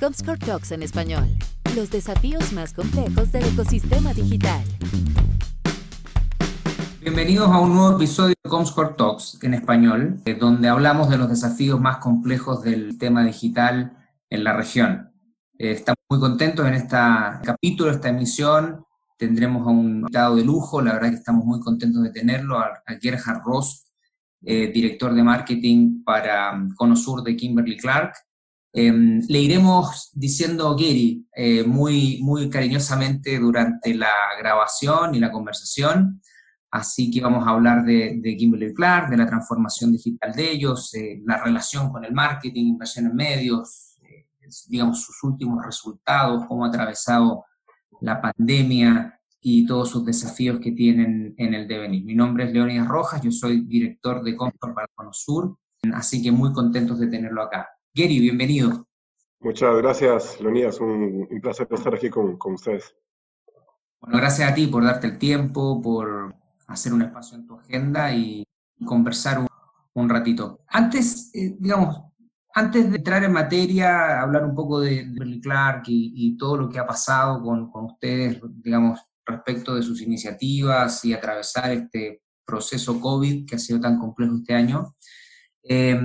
Comscore Talks en español. Los desafíos más complejos del ecosistema digital. Bienvenidos a un nuevo episodio de Comscore Talks en español, eh, donde hablamos de los desafíos más complejos del tema digital en la región. Eh, estamos muy contentos en este capítulo, esta emisión. Tendremos a un invitado de lujo, la verdad que estamos muy contentos de tenerlo, a, Gerhard Ross, eh, director de marketing para um, Conosur de Kimberly Clark. Em, le iremos diciendo Gary eh, muy, muy cariñosamente durante la grabación y la conversación. Así que vamos a hablar de, de Kimberly Clark, de la transformación digital de ellos, eh, la relación con el marketing, inversión en medios, eh, digamos sus últimos resultados, cómo ha atravesado la pandemia y todos sus desafíos que tienen en el devenir. Mi nombre es Leonidas Rojas, yo soy director de Comfort para Conosur, así que muy contentos de tenerlo acá. Gary, bienvenido. Muchas gracias, Leonidas. Un, un placer estar aquí con, con, ustedes. Bueno, gracias a ti por darte el tiempo, por hacer un espacio en tu agenda y conversar un, un ratito. Antes, eh, digamos, antes de entrar en materia, hablar un poco de, Berly Clark y, y, todo lo que ha pasado con, con ustedes, digamos, respecto de sus iniciativas y atravesar este proceso COVID que ha sido tan complejo este año. Eh,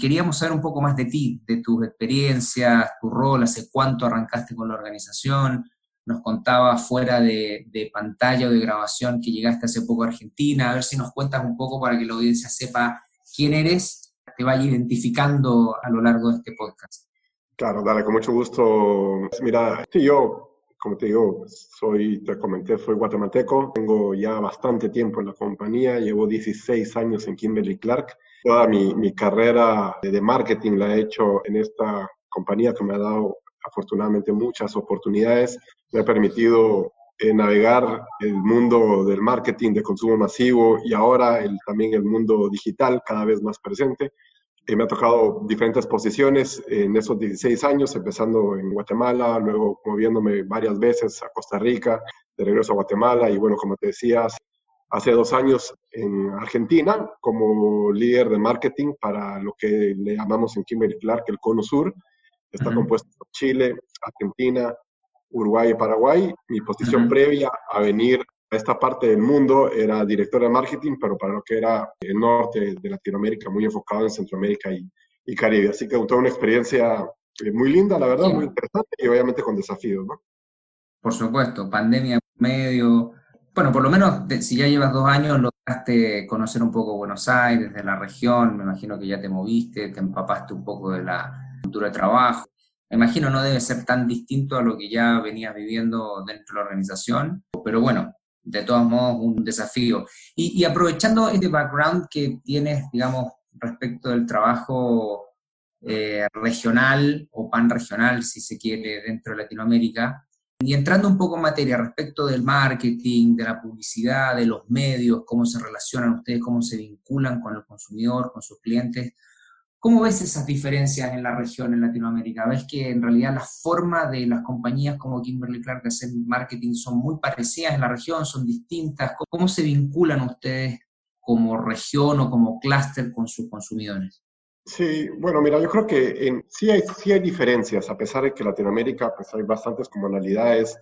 queríamos saber un poco más de ti, de tus experiencias, tu rol, hace cuánto arrancaste con la organización. Nos contaba fuera de, de, pantalla o de grabación que llegaste hace poco a Argentina. A ver si nos cuentas un poco para que la audiencia sepa quién eres, te vaya identificando a lo largo de este podcast. Claro, dale, con mucho gusto. Mira, yo, como te digo, soy, te comenté, soy guatemalteco, tengo ya bastante tiempo en la compañía, llevo 16 años en Kimberly Clark Toda mi, mi carrera de marketing la he hecho en esta compañía que me ha dado afortunadamente muchas oportunidades. Me ha permitido eh, navegar el mundo del marketing de consumo masivo y ahora el, también el mundo digital cada vez más presente. Eh, me ha tocado diferentes posiciones en esos 16 años, empezando en Guatemala, luego moviéndome varias veces a Costa Rica, de regreso a Guatemala y bueno, como te decías, hace dos años en Argentina como líder de marketing para lo que le llamamos en Kimberly Clark el Cono Sur. Está compuesto por Chile, Argentina, Uruguay y Paraguay. Mi posición previa a venir a esta parte del mundo era director de marketing, pero para lo que era el norte de Latinoamérica, muy enfocado en Centroamérica y, y Caribe. Así que toda una experiencia eh, muy linda, la verdad, muy interesante y obviamente con desafíos, ¿no? Por supuesto, pandemia medio, bueno, por lo menos si ya llevas dos años, lograste conocer un poco Buenos Aires, de la región, me imagino que ya te moviste, te empapaste un poco de la cultura de trabajo. Me imagino no debe ser tan distinto a lo que ya venías viviendo dentro de la organización, pero bueno, de todos modos un desafío. Y, y aprovechando este background que tienes, digamos, respecto del trabajo eh, regional o pan regional, si se quiere, dentro de Latinoamérica, y entrando un poco en materia respecto del marketing, de la publicidad, de los medios, cómo se relacionan ustedes, cómo se vinculan con el consumidor, con sus clientes, ¿cómo ves esas diferencias en la región, en Latinoamérica? ¿Ves que en realidad la forma de las compañías como Kimberly Clark de hacer marketing son muy parecidas en la región, son distintas? ¿Cómo se vinculan ustedes como región o como clúster con sus consumidores? Sí, bueno, mira, yo creo que en, sí, hay, sí hay diferencias, a pesar de que Latinoamérica pues, hay bastantes comunalidades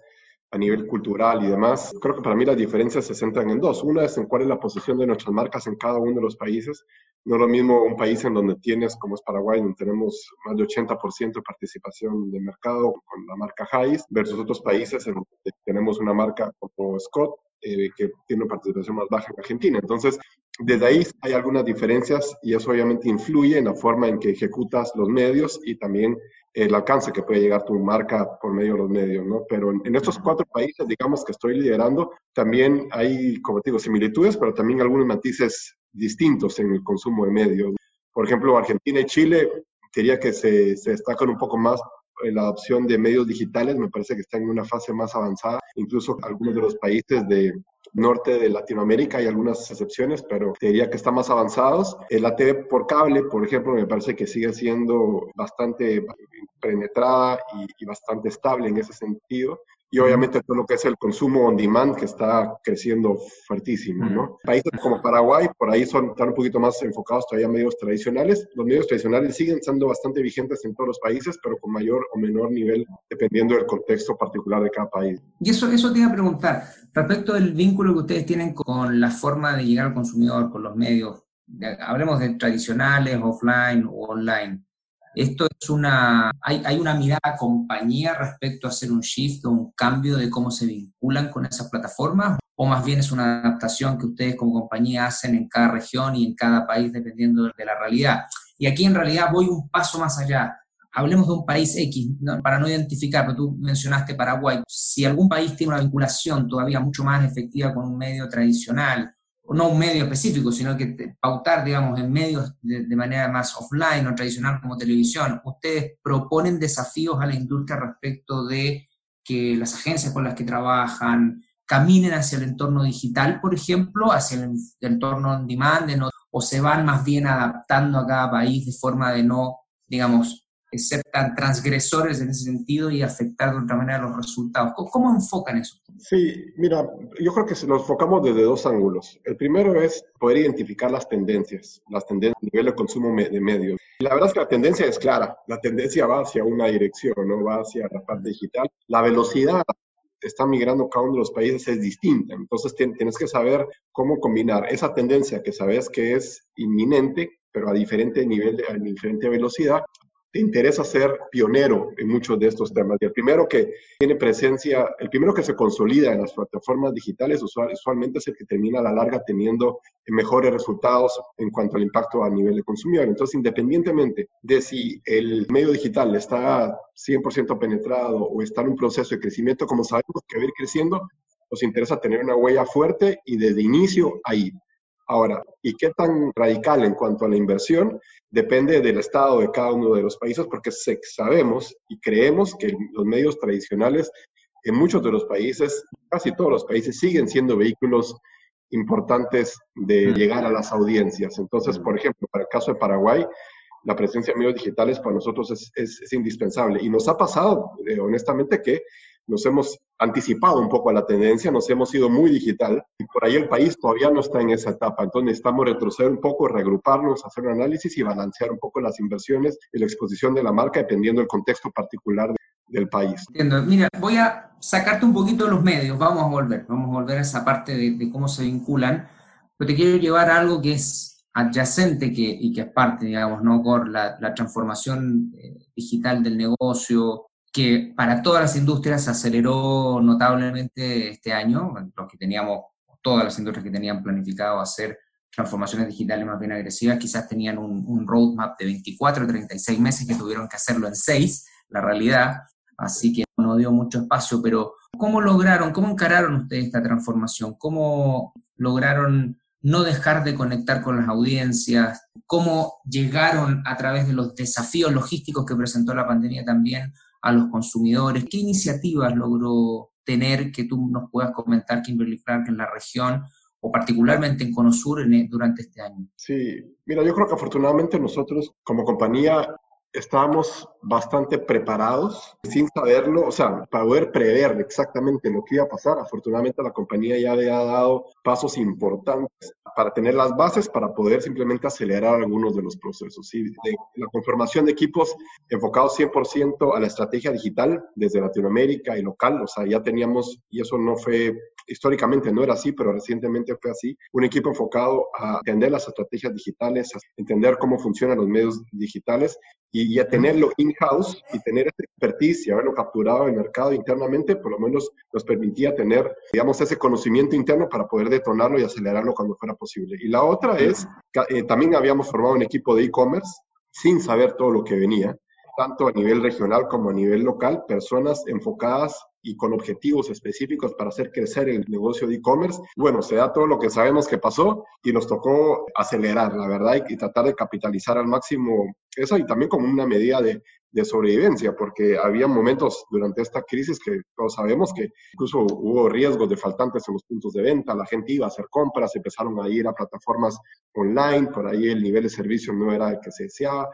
a nivel cultural y demás. Creo que para mí las diferencias se centran en dos. Una es en cuál es la posición de nuestras marcas en cada uno de los países. No es lo mismo un país en donde tienes, como es Paraguay, donde tenemos más de 80% de participación de mercado con la marca Hayes, versus otros países en donde tenemos una marca como Scott, eh, que tiene una participación más baja en Argentina. Entonces, desde ahí hay algunas diferencias y eso obviamente influye en la forma en que ejecutas los medios y también el alcance que puede llegar tu marca por medio de los medios, ¿no? Pero en, en estos cuatro países, digamos, que estoy liderando, también hay, como te digo, similitudes, pero también algunos matices distintos en el consumo de medios. Por ejemplo, Argentina y Chile, quería que se, se destacan un poco más en la adopción de medios digitales, me parece que están en una fase más avanzada. Incluso algunos de los países de norte de Latinoamérica hay algunas excepciones, pero te diría que están más avanzados. La TV por cable, por ejemplo, me parece que sigue siendo bastante penetrada y, y bastante estable en ese sentido. Y obviamente todo lo que es el consumo on demand que está creciendo fuertísimo, ¿no? Países como Paraguay, por ahí son, están un poquito más enfocados todavía a medios tradicionales. Los medios tradicionales siguen siendo bastante vigentes en todos los países, pero con mayor o menor nivel dependiendo del contexto particular de cada país. Y eso, eso te iba a preguntar, respecto del vínculo que ustedes tienen con la forma de llegar al consumidor, con los medios, hablemos de tradicionales, offline o online. Esto es una, hay, hay, una mirada compañía respecto a hacer un shift o un cambio de cómo se vinculan con esas plataformas, o más bien es una adaptación que ustedes como compañía hacen en cada región y en cada país dependiendo de la realidad. Y aquí en realidad voy un paso más allá. Hablemos de un país X, para no identificar, pero tú mencionaste Paraguay. Si algún país tiene una vinculación todavía mucho más efectiva con un medio tradicional, no un medio específico, sino que pautar, digamos, en medios de, manera más offline o tradicional como televisión, ustedes proponen desafíos a la industria respecto de que las agencias con las que trabajan caminen hacia el entorno digital, por ejemplo, hacia el, entorno on demand, o se van más bien adaptando a cada país de forma de no, digamos, ser tan transgresores en ese sentido y afectar de otra manera los resultados. ¿Cómo, enfocan eso? Sí, mira, yo creo que nos enfocamos desde dos ángulos. El primero es poder identificar las tendencias, las tendencias a nivel de consumo de medios. La verdad es que la tendencia es clara, la tendencia va hacia una dirección, no va hacia la parte digital. La velocidad está migrando cada uno de los países es distinta. Entonces tienes que saber cómo combinar esa tendencia que sabes que es inminente, pero a diferente nivel, a diferente velocidad, te interesa ser pionero en muchos de estos temas. Y el primero que tiene presencia, el primero que se consolida en las plataformas digitales usualmente es el que termina a la larga teniendo mejores resultados en cuanto al impacto a nivel de consumidor. Entonces, independientemente de si el medio digital está 100% penetrado o está en un proceso de crecimiento, como sabemos que va a ir creciendo, nos interesa tener una huella fuerte y desde inicio ahí. Ahora, ¿y qué tan radical en cuanto a la inversión? Depende del estado de cada uno de los países, porque sabemos y creemos que los medios tradicionales en muchos de los países, casi todos los países, siguen siendo vehículos importantes de llegar a las audiencias. Entonces, por ejemplo, para el caso de Paraguay, la presencia de medios digitales para nosotros es, indispensable. Y nos ha pasado, eh, honestamente, que nos hemos anticipado un poco a la tendencia, nos hemos ido muy digital y por ahí el país todavía no está en esa etapa. Entonces necesitamos retroceder un poco, reagruparnos, hacer un análisis y balancear un poco las inversiones y la exposición de la marca dependiendo del contexto particular del país. Entiendo. Mira, voy a sacarte un poquito los medios, vamos a volver, vamos a volver a esa parte de, cómo se vinculan, pero te quiero llevar a algo que es adyacente que, y que es parte, digamos, ¿no? Por la, la transformación eh, digital del negocio, que para todas las industrias se aceleró notablemente este año, los que teníamos, todas las industrias que tenían planificado hacer transformaciones digitales más bien agresivas, quizás tenían un, roadmap de 24 o 36 meses que tuvieron que hacerlo en 6, la realidad, así que no dio mucho espacio, pero ¿cómo lograron, cómo encararon ustedes esta transformación? ¿Cómo lograron no dejar de conectar con las audiencias? ¿Cómo llegaron a través de los desafíos logísticos que presentó la pandemia también a los consumidores? ¿Qué iniciativas logró tener que tú nos puedas comentar, Kimberly Clark, en la región o particularmente en Conosur en, durante este año? Sí, mira, yo creo que afortunadamente nosotros como compañía estábamos bastante preparados sin saberlo, o sea, para poder prever exactamente lo que iba a pasar. Afortunadamente la compañía ya había dado pasos importantes para tener las bases para poder simplemente acelerar algunos de los procesos. ¿sí? la conformación de equipos enfocados 100% a la estrategia digital desde Latinoamérica y local, o sea, ya teníamos, y eso no fue históricamente no era así, pero recientemente fue así, un equipo enfocado a entender las estrategias digitales, a entender cómo funcionan los medios digitales y, a tenerlo in-house y tener esa expertise y haberlo capturado en el mercado internamente, por lo menos nos permitía tener, digamos, ese conocimiento interno para poder detonarlo y acelerarlo cuando fuera posible. Y la otra es, eh, también habíamos formado un equipo de e-commerce sin saber todo lo que venía tanto a nivel regional como a nivel local, personas enfocadas y con objetivos específicos para hacer crecer el negocio de e-commerce. Bueno, se da todo lo que sabemos que pasó y nos tocó acelerar, la verdad, y, tratar de capitalizar al máximo eso y también como una medida de, de sobrevivencia, porque había momentos durante esta crisis que todos sabemos que incluso hubo riesgos de faltantes en los puntos de venta, la gente iba a hacer compras, empezaron a ir a plataformas online, por ahí el nivel de servicio no era el que se deseaba.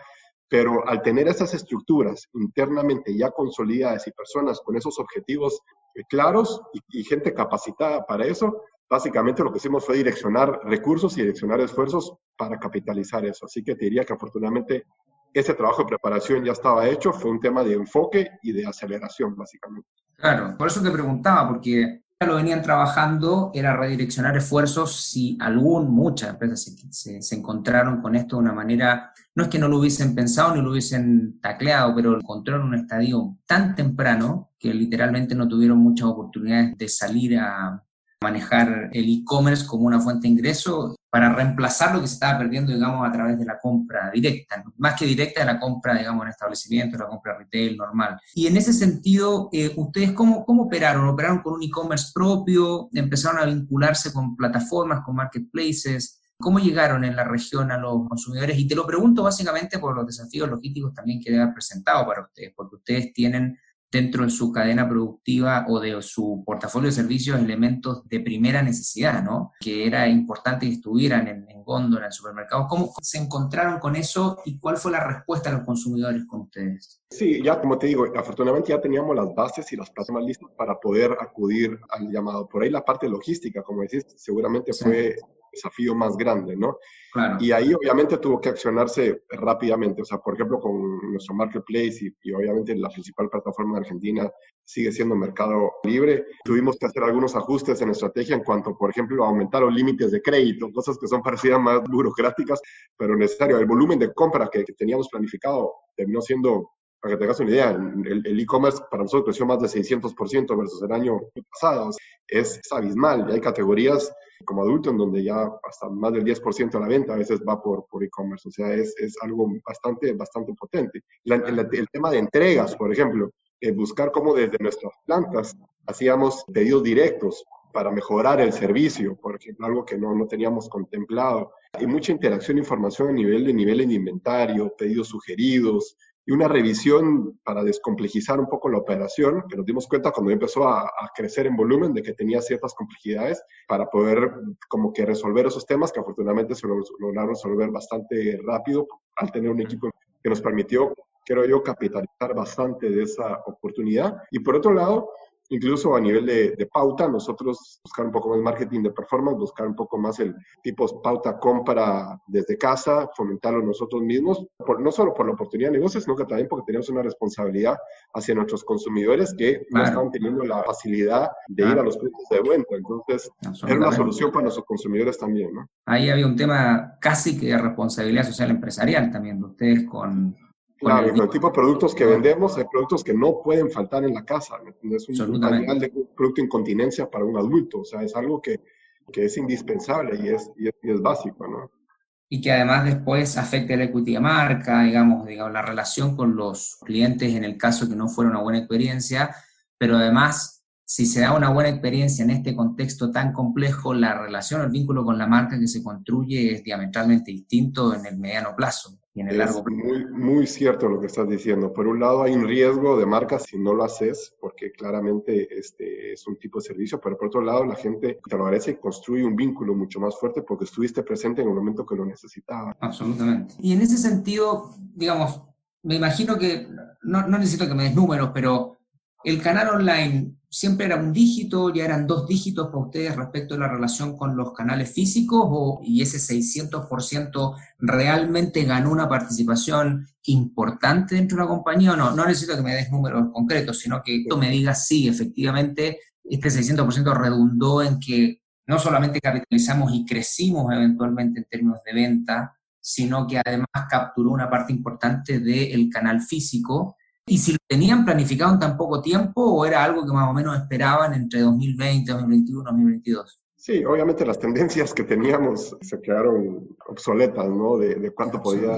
Pero al tener esas estructuras internamente ya consolidadas y personas con esos objetivos claros y, gente capacitada para eso. Básicamente lo que hicimos fue direccionar recursos y direccionar esfuerzos para capitalizar eso. Así que te diría que afortunadamente ese trabajo de preparación ya estaba hecho, fue un tema de enfoque y de aceleración, básicamente. Claro, por eso te preguntaba, porque lo venían trabajando era redireccionar esfuerzos si algún, muchas empresas se, encontraron con esto de una manera, no es que no lo hubiesen pensado ni lo hubiesen tacleado, pero encontraron en un estadio tan temprano que literalmente no tuvieron muchas oportunidades de salir a, manejar el e-commerce como una fuente de ingreso para reemplazar lo que se estaba perdiendo, digamos, a través de la compra directa, más que directa de la compra, digamos, en establecimientos, la compra retail normal. Y en ese sentido, eh, ¿ustedes cómo, cómo operaron? ¿Operaron con un e-commerce propio? ¿Empezaron a vincularse con plataformas, con marketplaces? ¿Cómo llegaron en la región a los consumidores? Y te lo pregunto básicamente por los desafíos logísticos también que debe haber presentado para ustedes, porque ustedes tienen dentro de su cadena productiva o de su portafolio de servicios elementos de primera necesidad, ¿no? Que era importante que estuvieran en, en góndola, en supermercados. ¿Cómo se encontraron con eso y cuál fue la respuesta de los consumidores con ustedes? Sí, ya como te digo, afortunadamente ya teníamos las bases y las plataformas listas para poder acudir al llamado. Por ahí la parte logística, como decís, seguramente fue desafío más grande, ¿no? Y ahí obviamente tuvo que accionarse rápidamente, o sea, por ejemplo, con nuestro marketplace y, obviamente la principal plataforma Argentina sigue siendo Mercado Libre, tuvimos que hacer algunos ajustes en estrategia en cuanto, por ejemplo, a aumentar los límites de crédito, cosas que son parecidas más burocráticas, pero necesario. El volumen de compra que, teníamos planificado terminó siendo para que tengas una idea, el e-commerce para nosotros creció más de 600% versus el año pasado. Es, es abismal y hay categorías como adulto, en donde ya hasta más del 10% de la venta a veces va por, por e-commerce. O sea, es, es, algo bastante, bastante potente. el, tema de entregas, por ejemplo, eh, buscar cómo desde nuestras plantas hacíamos pedidos directos para mejorar el servicio, por ejemplo, algo que no, no teníamos contemplado. Hay mucha interacción e información a nivel de nivel de inventario, pedidos sugeridos, y una revisión para descomplejizar un poco la operación, que nos dimos cuenta cuando empezó a, crecer en volumen de que tenía ciertas complejidades para poder como que resolver esos temas que afortunadamente se lograron resolver bastante rápido al tener un equipo que nos permitió, creo yo, capitalizar bastante de esa oportunidad. Y por otro lado, incluso a nivel de, pauta, nosotros buscar un poco más marketing de performance, buscar un poco más el tipo pauta compra desde casa, fomentarlo nosotros mismos, no solo por la oportunidad de negocio, sino que también porque tenemos una responsabilidad hacia nuestros consumidores que no están teniendo la facilidad de ir a los puntos de venta. Entonces, era una solución para nuestros consumidores también, ¿no? Ahí había un tema casi que de responsabilidad social empresarial también de ustedes con Claro, el tipo de productos que vendemos, hay productos que no pueden faltar en la casa. Es un material de producto incontinencia para un adulto. O sea, es algo que, que es indispensable y es, y es, básico, ¿no? Y que además después afecta la equity de marca, digamos, digamos, la relación con los clientes en el caso que no fuera una buena experiencia, pero además, si se da una buena experiencia en este contexto tan complejo, la relación, el vínculo con la marca que se construye es diametralmente distinto en el mediano plazo es muy, muy cierto lo que estás diciendo. Por un lado hay un riesgo de marca si no lo haces, porque claramente este es un tipo de servicio, pero por otro lado la gente te lo agradece y construye un vínculo mucho más fuerte porque estuviste presente en el momento que lo necesitaba. Absolutamente. Y en ese sentido, digamos, me imagino que, no, no necesito que me des números, pero el canal online siempre era un dígito, ya eran dos dígitos para ustedes respecto a la relación con los canales físicos o, y ese 600% realmente ganó una participación importante dentro de la compañía o no? No necesito que me des números concretos, sino que tú me digas sí, efectivamente, este 600% redundó en que no solamente capitalizamos y crecimos eventualmente en términos de venta, sino que además capturó una parte importante del canal físico y si lo tenían planificado en tan poco tiempo o era algo que más o menos esperaban entre 2020, 2021, 2022. Sí, obviamente las tendencias que teníamos se quedaron obsoletas, ¿no? De, de cuánto podía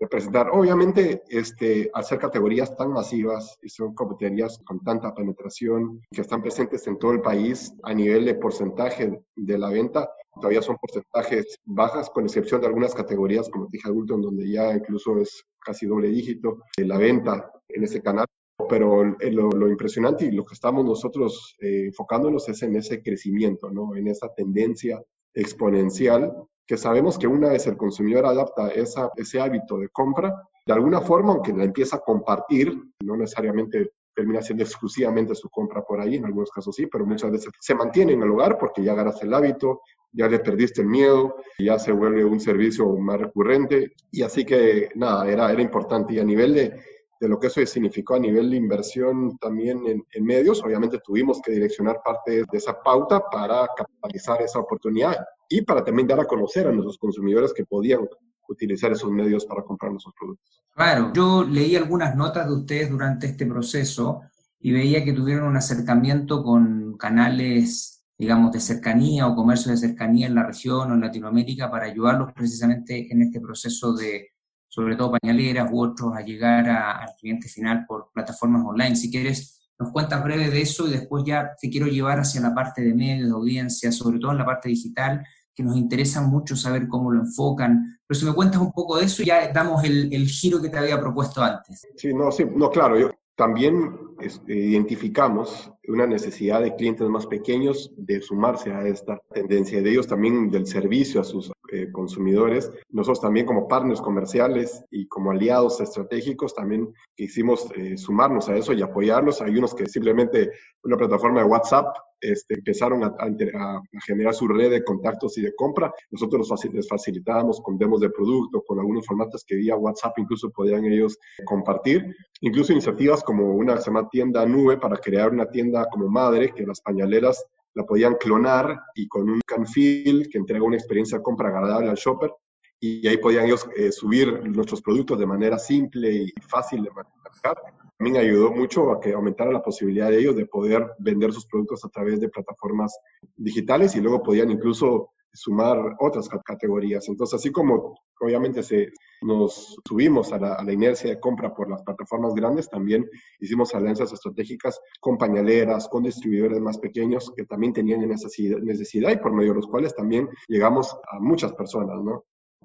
representar. Obviamente, este, ser categorías tan masivas y son competencias con tanta penetración que están presentes en todo el país a nivel de porcentaje de la venta, todavía son porcentajes bajas, con excepción de algunas categorías, como dije, adulto, en donde ya incluso es casi doble dígito de la venta en ese canal. Pero lo, impresionante y lo que estamos nosotros eh, enfocándonos es en ese crecimiento, ¿no? en esa tendencia exponencial que sabemos que una vez el consumidor adapta esa, ese hábito de compra, de alguna forma, aunque la empieza a compartir, no necesariamente termina siendo exclusivamente su compra por ahí, en algunos casos sí, pero muchas veces se mantiene en el hogar porque ya agarras el hábito, ya le perdiste el miedo, ya se vuelve un servicio más recurrente y así que nada, era, era importante y a nivel de, de lo que eso significó a nivel de inversión también en, en, medios, obviamente tuvimos que direccionar parte de esa pauta para capitalizar esa oportunidad y para también dar a conocer a nuestros consumidores que podían utilizar esos medios para comprar nuestros productos. Claro, yo leí algunas notas de ustedes durante este proceso y veía que tuvieron un acercamiento con canales, digamos, de cercanía o comercio de cercanía en la región o en Latinoamérica para ayudarlos precisamente en este proceso de, sobre todo pañaleras u otros, a llegar a, al cliente final por plataformas online. Si quieres, nos cuentas breve de eso y después ya te quiero llevar hacia la parte de medios, de audiencia, sobre todo en la parte digital, que nos interesa mucho saber cómo lo enfocan. Pero si me cuentas un poco de eso, ya damos el, el giro que te había propuesto antes. Sí, no, sí, no, claro, yo también identificamos una necesidad de clientes más pequeños de sumarse a esta tendencia de ellos también del servicio a sus eh, consumidores. Nosotros también como partners comerciales y como aliados estratégicos también quisimos eh, sumarnos a eso y apoyarlos. Hay unos que simplemente una plataforma de WhatsApp este, empezaron a, a, a, generar su red de contactos y de compra. Nosotros les facilitábamos con demos de producto, con algunos formatos que vía WhatsApp incluso podían ellos compartir. Incluso iniciativas como una que tienda nube para crear una tienda como madre, que las pañaleras la podían clonar y con un canfil que entrega una experiencia de compra agradable al shopper. Y ahí podían ellos eh, subir nuestros productos de manera simple y fácil de manejar también ayudó mucho a que aumentara la posibilidad de ellos de poder vender sus productos a través de plataformas digitales y luego podían incluso sumar otras categorías. Entonces, así como obviamente se, nos subimos a la, inercia de compra por las plataformas grandes, también hicimos alianzas estratégicas con pañaleras, con distribuidores más pequeños que también tenían necesidad, necesidad y por medio de los cuales también llegamos a muchas personas, ¿no?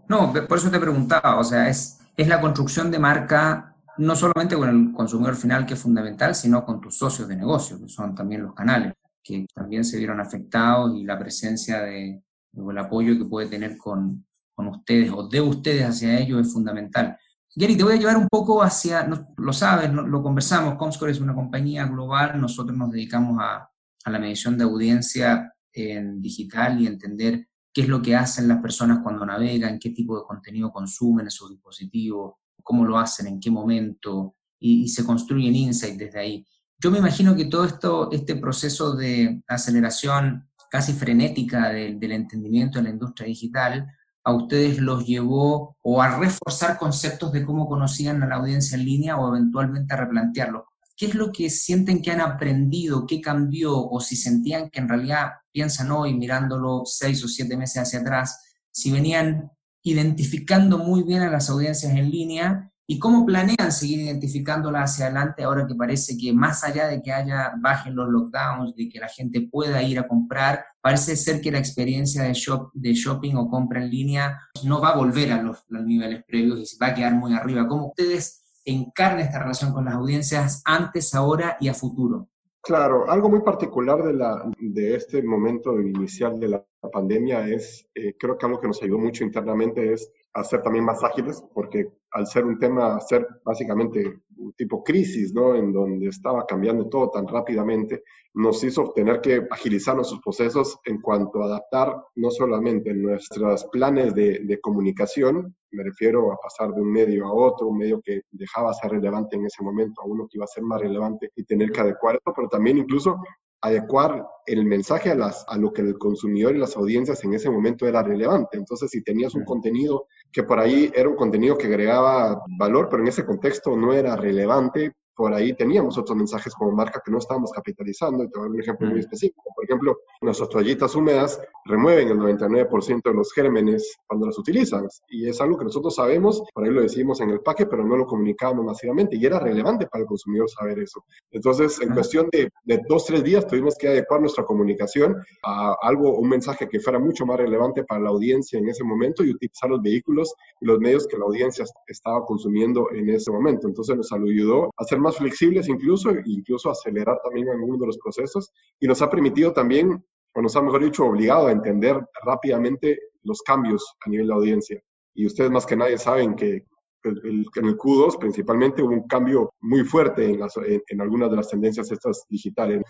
No, por eso te preguntaba, o sea, es, es la construcción de marca no solamente con el consumidor final, que es fundamental, sino con tus socios de negocio, que son también los canales, que también se vieron afectados y la presencia de, el apoyo que puede tener con, con ustedes o de ustedes hacia ellos es fundamental. Gary, te voy a llevar un poco hacia, lo sabes, lo conversamos, Comscore es una compañía global, nosotros nos dedicamos a, a la medición de audiencia en digital y entender qué es lo que hacen las personas cuando navegan, qué tipo de contenido consumen en sus dispositivos, cómo lo hacen, en qué momento, y, y se construyen insights desde ahí. Yo me imagino que todo esto, este proceso de aceleración casi frenética de, del entendimiento de la industria digital, a ustedes los llevó o a reforzar conceptos de cómo conocían a la audiencia en línea o eventualmente a replantearlos. ¿Qué es lo que sienten que han aprendido? ¿Qué cambió? O si sentían que en realidad piensan hoy, mirándolo seis o siete meses hacia atrás, si venían identificando muy bien a las audiencias en línea y cómo planean seguir identificándolas hacia adelante ahora que parece que más allá de que haya bajen los lockdowns, de que la gente pueda ir a comprar, parece ser que la experiencia de, shop, de shopping o compra en línea no va a volver a los, los niveles previos y se va a quedar muy arriba. ¿Cómo ustedes encarnan esta relación con las audiencias antes, ahora y a futuro? Claro, algo muy particular de, la, de este momento inicial de la pandemia es, eh, creo que algo que nos ayudó mucho internamente es hacer también más ágiles, porque al ser un tema, ser básicamente un tipo crisis, ¿no? En donde estaba cambiando todo tan rápidamente, nos hizo tener que agilizar nuestros procesos en cuanto a adaptar no solamente nuestros planes de, de comunicación, me refiero a pasar de un medio a otro, un medio que dejaba ser relevante en ese momento a uno que iba a ser más relevante y tener que adecuar esto, pero también incluso adecuar el mensaje a, las, a lo que el consumidor y las audiencias en ese momento era relevante. Entonces, si tenías un contenido que por ahí era un contenido que agregaba valor, pero en ese contexto no era relevante, por ahí teníamos otros mensajes como marca que no estábamos capitalizando. Y te voy a dar un ejemplo muy específico. Por ejemplo, nuestras toallitas húmedas remueven el 99% de los gérmenes cuando las utilizan. Y es algo que nosotros sabemos, por ahí lo decimos en el paque, pero no lo comunicábamos masivamente. Y era relevante para el consumidor saber eso. Entonces, en cuestión de, de dos, tres días, tuvimos que adecuar nuestra comunicación a algo, un mensaje que fuera mucho más relevante para la audiencia en ese momento y utilizar los vehículos y los medios que la audiencia estaba consumiendo en ese momento. Entonces, nos ayudó a hacer más flexibles incluso, incluso acelerar también algunos de los procesos y nos ha permitido también, o nos ha mejor dicho, obligado a entender rápidamente los cambios a nivel de audiencia. Y ustedes más que nadie saben que en el Q2 principalmente hubo un cambio muy fuerte en, las, en, algunas de las tendencias estas digitales.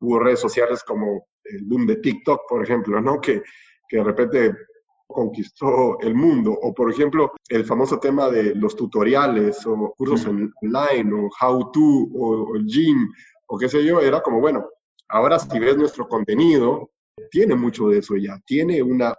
Hubo redes sociales como el boom de TikTok, por ejemplo, ¿no? que, que de repente conquistó el mundo. O, por ejemplo, el famoso tema de los tutoriales o cursos online o how to o, gym o qué sé yo, era como, bueno, ahora si ves nuestro contenido, tiene mucho de eso ya, tiene una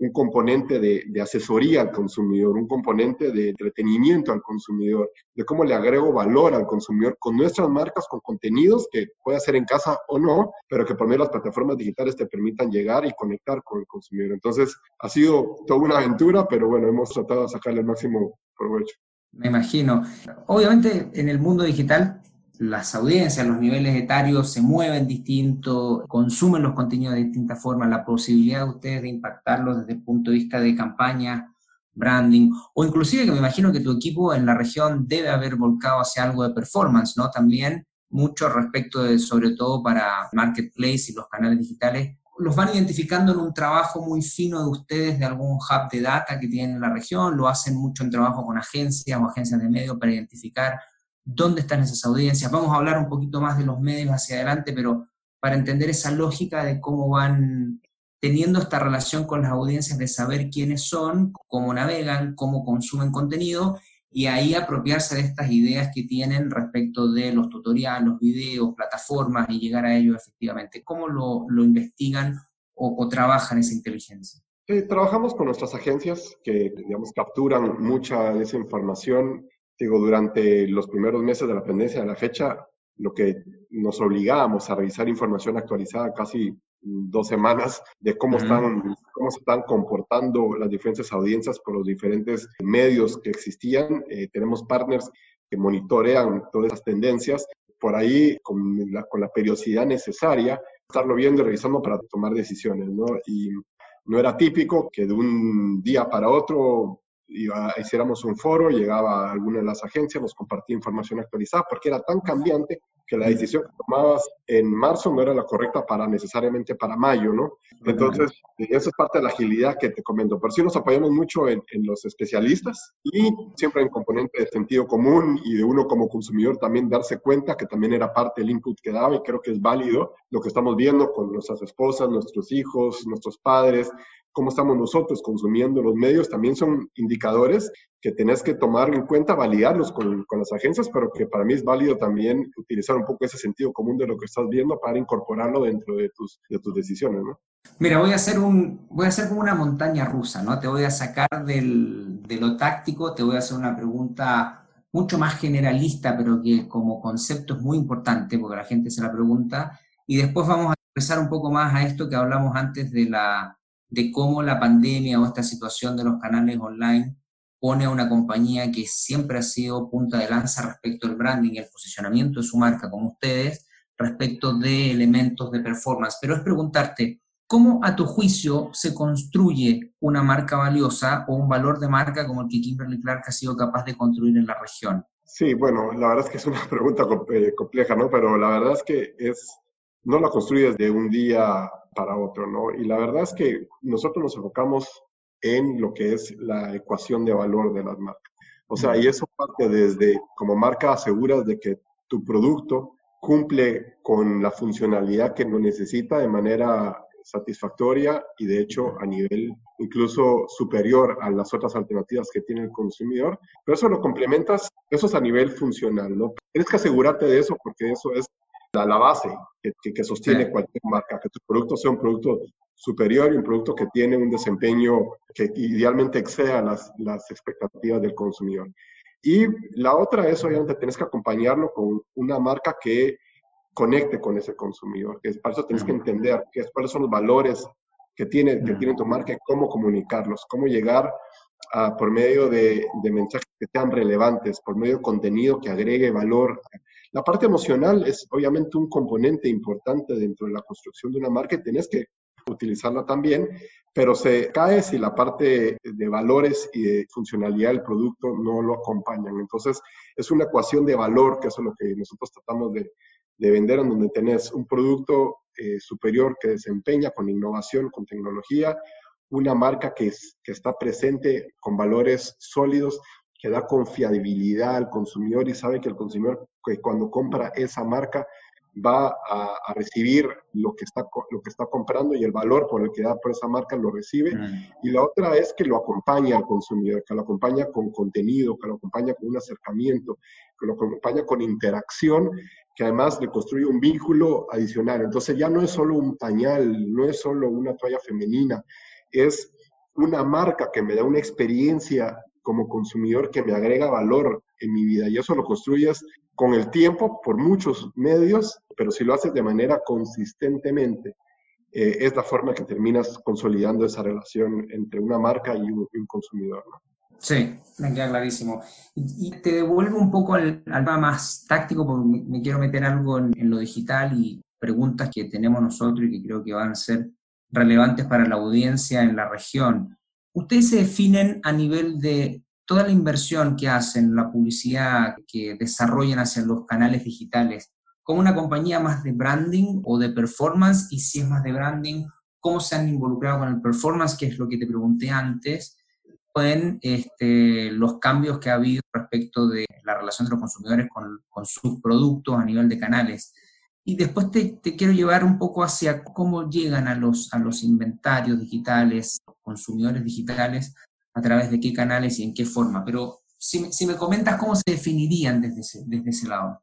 un componente de, asesoría al consumidor, un componente de entretenimiento al consumidor, de cómo le agrego valor al consumidor con nuestras marcas, con contenidos que puede hacer en casa o no, pero que por medio de las plataformas digitales te permitan llegar y conectar con el consumidor. Entonces, ha sido toda una aventura, pero bueno, hemos tratado de sacarle el máximo provecho. Me imagino. Obviamente, en el mundo digital las audiencias, los niveles etarios se mueven distinto, consumen los contenidos de distintas formas, la posibilidad de ustedes de impactarlos desde el punto de vista de campaña, branding, o inclusive que me imagino que tu equipo en la región debe haber volcado hacia algo de performance, ¿no? También mucho respecto de, sobre todo para Marketplace y los canales digitales, los van identificando en un trabajo muy fino de ustedes, de algún hub de data que tienen en la región, lo hacen mucho en trabajo con agencias o agencias de medios para identificar dónde están esas audiencias. Vamos a hablar un poquito más de los medios hacia adelante, pero para entender esa lógica de cómo van teniendo esta relación con las audiencias, de saber quiénes son, cómo navegan, cómo consumen contenido, y ahí apropiarse de estas ideas que tienen respecto de los tutoriales, los videos, plataformas, y llegar a ellos efectivamente. ¿Cómo lo, investigan o, trabajan esa inteligencia? trabajamos con nuestras agencias que, digamos, capturan mucha de esa información digo, durante los primeros meses de la pendencia de la fecha, lo que nos obligábamos a revisar información actualizada casi dos semanas de cómo están, cómo se están comportando las diferentes audiencias por los diferentes medios que existían. Eh, tenemos partners que monitorean todas esas tendencias. Por ahí, con la, con la periodicidad necesaria, estarlo viendo y revisando para tomar decisiones, ¿no? Y no era típico que de un día para otro hiciéramos un foro, llegaba a alguna de las agencias, nos compartía información actualizada, porque era tan cambiante que la decisión que tomabas en marzo no era la correcta para necesariamente para mayo, ¿no? Entonces, eso es parte de la agilidad que te comento. Pero sí nos apoyamos mucho en, en los especialistas y siempre un componente de sentido común y de uno como consumidor también darse cuenta que también era parte del input que daba y creo que es válido lo que estamos viendo con nuestras esposas, nuestros hijos, nuestros padres, cómo estamos nosotros consumiendo los medios, también son indicadores que tenés que tomar en cuenta, validarlos con, con, las agencias, pero que para mí es válido también utilizar un poco ese sentido común de lo que estás viendo para incorporarlo dentro de tus, de tus decisiones, ¿no? Mira, voy a hacer un, voy a hacer como una montaña rusa, ¿no? Te voy a sacar del, de lo táctico, te voy a hacer una pregunta mucho más generalista, pero que como concepto es muy importante porque la gente se la pregunta, y después vamos a empezar un poco más a esto que hablamos antes de la de cómo la pandemia o esta situación de los canales online pone a una compañía que siempre ha sido punta de lanza respecto al branding y el posicionamiento de su marca, como ustedes, respecto de elementos de performance. Pero es preguntarte, ¿cómo a tu juicio se construye una marca valiosa o un valor de marca como el que Kimberly Clark ha sido capaz de construir en la región? Sí, bueno, la verdad es que es una pregunta eh, compleja, ¿no? Pero la verdad es que es, no la construyes de un día para otro, ¿no? Y la verdad es que nosotros nos enfocamos en lo que es la ecuación de valor de las marcas. O sea, y eso parte desde, como marca aseguras de que tu producto cumple con la funcionalidad que lo necesita de manera satisfactoria y de hecho a nivel incluso superior a las otras alternativas que tiene el consumidor, pero eso lo complementas, eso es a nivel funcional, ¿no? Tienes que asegurarte de eso porque eso es la, la base que, que, sostiene cualquier marca, que tu producto sea un producto superior y un producto que tiene un desempeño que idealmente exceda las, las expectativas del consumidor. Y la otra es, obviamente, tienes que acompañarlo con una marca que conecte con ese consumidor. Que es, para eso tienes que entender qué es, cuáles son los valores que tiene, que tiene tu marca y cómo comunicarlos, cómo llegar a, por medio de, de, mensajes que sean relevantes, por medio de contenido que agregue valor la parte emocional es obviamente un componente importante dentro de la construcción de una marca y tenés que utilizarla también, pero se cae si la parte de valores y de funcionalidad del producto no lo acompañan. Entonces, es una ecuación de valor, que eso es lo que nosotros tratamos de, vender, en donde tenés un producto eh, superior que desempeña con innovación, con tecnología, una marca que, que está presente con valores sólidos, que da confiabilidad al consumidor y sabe que el consumidor que cuando compra esa marca va a, recibir lo que, está, lo que está comprando y el valor por el que da por esa marca lo recibe. Y la otra es que lo acompaña al consumidor, que lo acompaña con contenido, que lo acompaña con un acercamiento, que lo acompaña con interacción, que además le construye un vínculo adicional. Entonces ya no es solo un pañal, no es solo una toalla femenina, es una marca que me da una experiencia como consumidor que me agrega valor en mi vida. Y eso lo construyes con el tiempo, por muchos medios, pero si lo haces de manera consistentemente, eh, es la forma que terminas consolidando esa relación entre una marca y un, consumidor. Sí, me queda clarísimo. Y, te devuelvo un poco al, al más táctico, porque me, quiero meter algo en, en, lo digital y preguntas que tenemos nosotros y que creo que van a ser relevantes para la audiencia en la región. Ustedes se definen a nivel de toda la inversión que hacen, la publicidad que desarrollan hacia los canales digitales, como una compañía más de branding o de performance, y si es más de branding, cómo se han involucrado con el performance, que es lo que te pregunté antes, en este, los cambios que ha habido respecto de la relación de los consumidores con, con sus productos a nivel de canales. Y después te, te, quiero llevar un poco hacia cómo llegan a los, a los inventarios digitales, consumidores digitales, a través de qué canales y en qué forma. Pero si, si me comentas cómo se definirían desde ese, desde ese lado.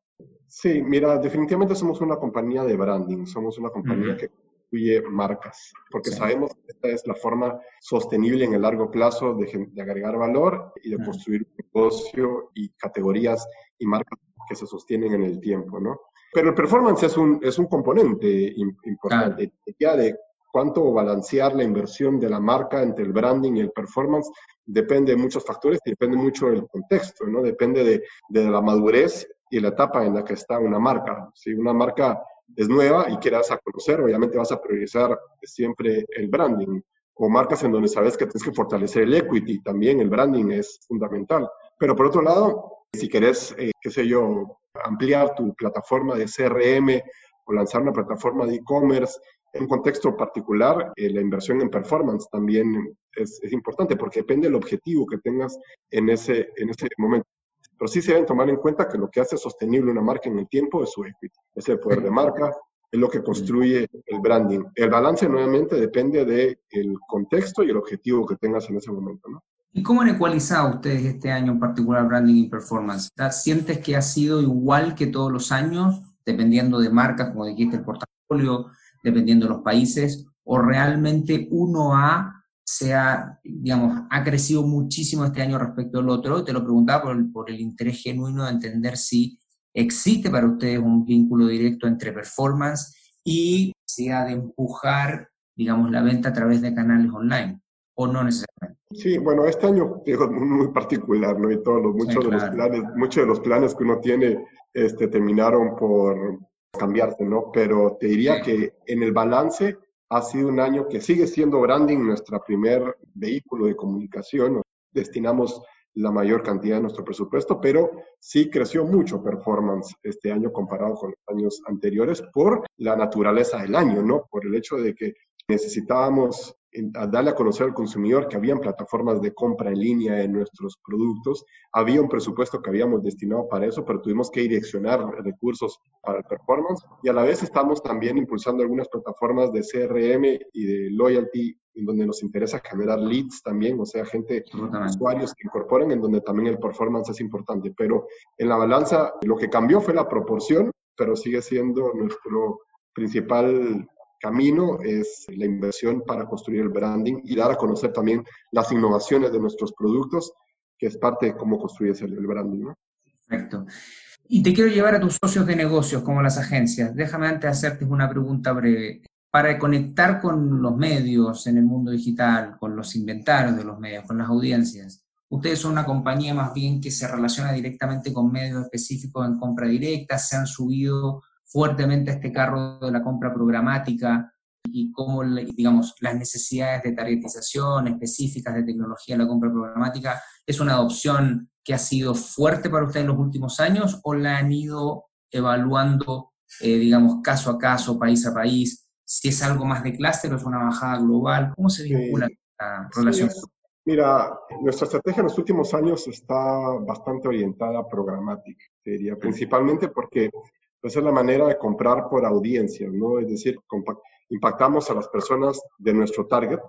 Sí, mira, definitivamente somos una compañía de branding, somos una compañía que construye marcas, porque sabemos que esta es la forma sostenible en el largo plazo de, de agregar valor y de construir un negocio y categorías y marcas que se sostienen en el tiempo, ¿no? Pero el performance es un, es un componente importante, ya de cuánto balancear la inversión de la marca entre el branding y el performance depende de muchos factores y depende mucho del contexto, ¿no? Depende de, de, la madurez y la etapa en la que está una marca. Si una marca es nueva y quieras a conocer, obviamente vas a priorizar siempre el branding. O marcas en donde sabes que tienes que fortalecer el equity, también el branding es fundamental. Pero por otro lado, si querés, eh, qué sé yo, ampliar tu plataforma de CRM o lanzar una plataforma de e-commerce en un contexto particular, eh, la inversión en performance también es, es, importante porque depende del objetivo que tengas en ese, en ese momento. Pero sí se deben tomar en cuenta que lo que hace sostenible una marca en el tiempo es su equity, es el poder de marca, es lo que construye el branding. El balance nuevamente depende del contexto y el objetivo que tengas en ese momento. ¿no? ¿Y cómo han ecualizado ustedes este año en particular branding y performance? ¿Sientes que ha sido igual que todos los años, dependiendo de marcas, como dijiste, el portafolio, dependiendo de los países, o realmente uno ha, se digamos, ha crecido muchísimo este año respecto al otro? Te lo preguntaba por el, por el interés genuino de entender si existe para ustedes un vínculo directo entre performance y si ha de empujar, digamos, la venta a través de canales online, o no necesariamente. Sí, bueno, este año es muy particular, ¿no? Y todos los, muchos, de los planes, muchos de los planes que uno tiene este, terminaron por, cambiarse, ¿no? Pero te diría que en el balance ha sido un año que sigue siendo branding nuestro primer vehículo de comunicación. Destinamos la mayor cantidad de nuestro presupuesto, pero sí creció mucho performance este año comparado con los años anteriores por la naturaleza del año, ¿no? Por el hecho de que necesitábamos a darle a conocer al consumidor que habían plataformas de compra en línea de nuestros productos. Había un presupuesto que habíamos destinado para eso, pero tuvimos que direccionar recursos para el performance. Y a la vez estamos también impulsando algunas plataformas de CRM y de loyalty, en donde nos interesa generar leads también, o sea, gente, usuarios que incorporen, en donde también el performance es importante. Pero en la balanza, lo que cambió fue la proporción, pero sigue siendo nuestro principal camino es la inversión para construir el branding y dar a conocer también las innovaciones de nuestros productos, que es parte de cómo construyes el, branding. ¿no? Perfecto. Y te quiero llevar a tus socios de negocios, como las agencias. Déjame antes hacerte una pregunta breve. Para conectar con los medios en el mundo digital, con los inventarios de los medios, con las audiencias, ustedes son una compañía más bien que se relaciona directamente con medios específicos en compra directa, se han subido fuertemente este carro de la compra programática y cómo, digamos, las necesidades de targetización específicas de tecnología de la compra programática es una adopción que ha sido fuerte para ustedes en los últimos años o la han ido evaluando, eh, digamos, caso a caso, país a país? Si es algo más de clúster o es una bajada global, ¿cómo se vincula la relación? Mira, nuestra estrategia en los últimos años está bastante orientada a programática, diría, principalmente porque esa es la manera de comprar por audiencia, ¿no? Es decir, impactamos a las personas de nuestro target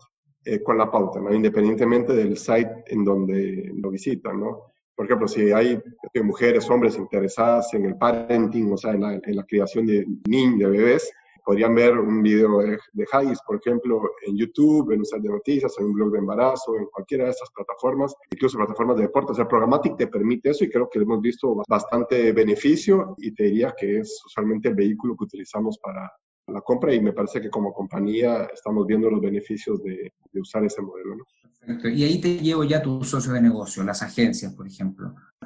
eh, con la pauta, ¿no? Independientemente del site en donde lo visitan, ¿no? Por ejemplo, si hay mujeres, hombres interesadas en el parenting, o sea, en la, en la criación de niños, de bebés, podrían ver un video de, de por ejemplo, en YouTube, en un site de noticias, en un blog de embarazo, en cualquiera de estas plataformas, incluso plataformas de deporte. O sea, Programmatic te permite eso y creo que hemos visto bastante beneficio y te diría que es usualmente el vehículo que utilizamos para la compra y me parece que como compañía estamos viendo los beneficios de, de usar ese modelo. ¿no? Y ahí te llevo ya tu socio de negocio, las agencias, por ejemplo.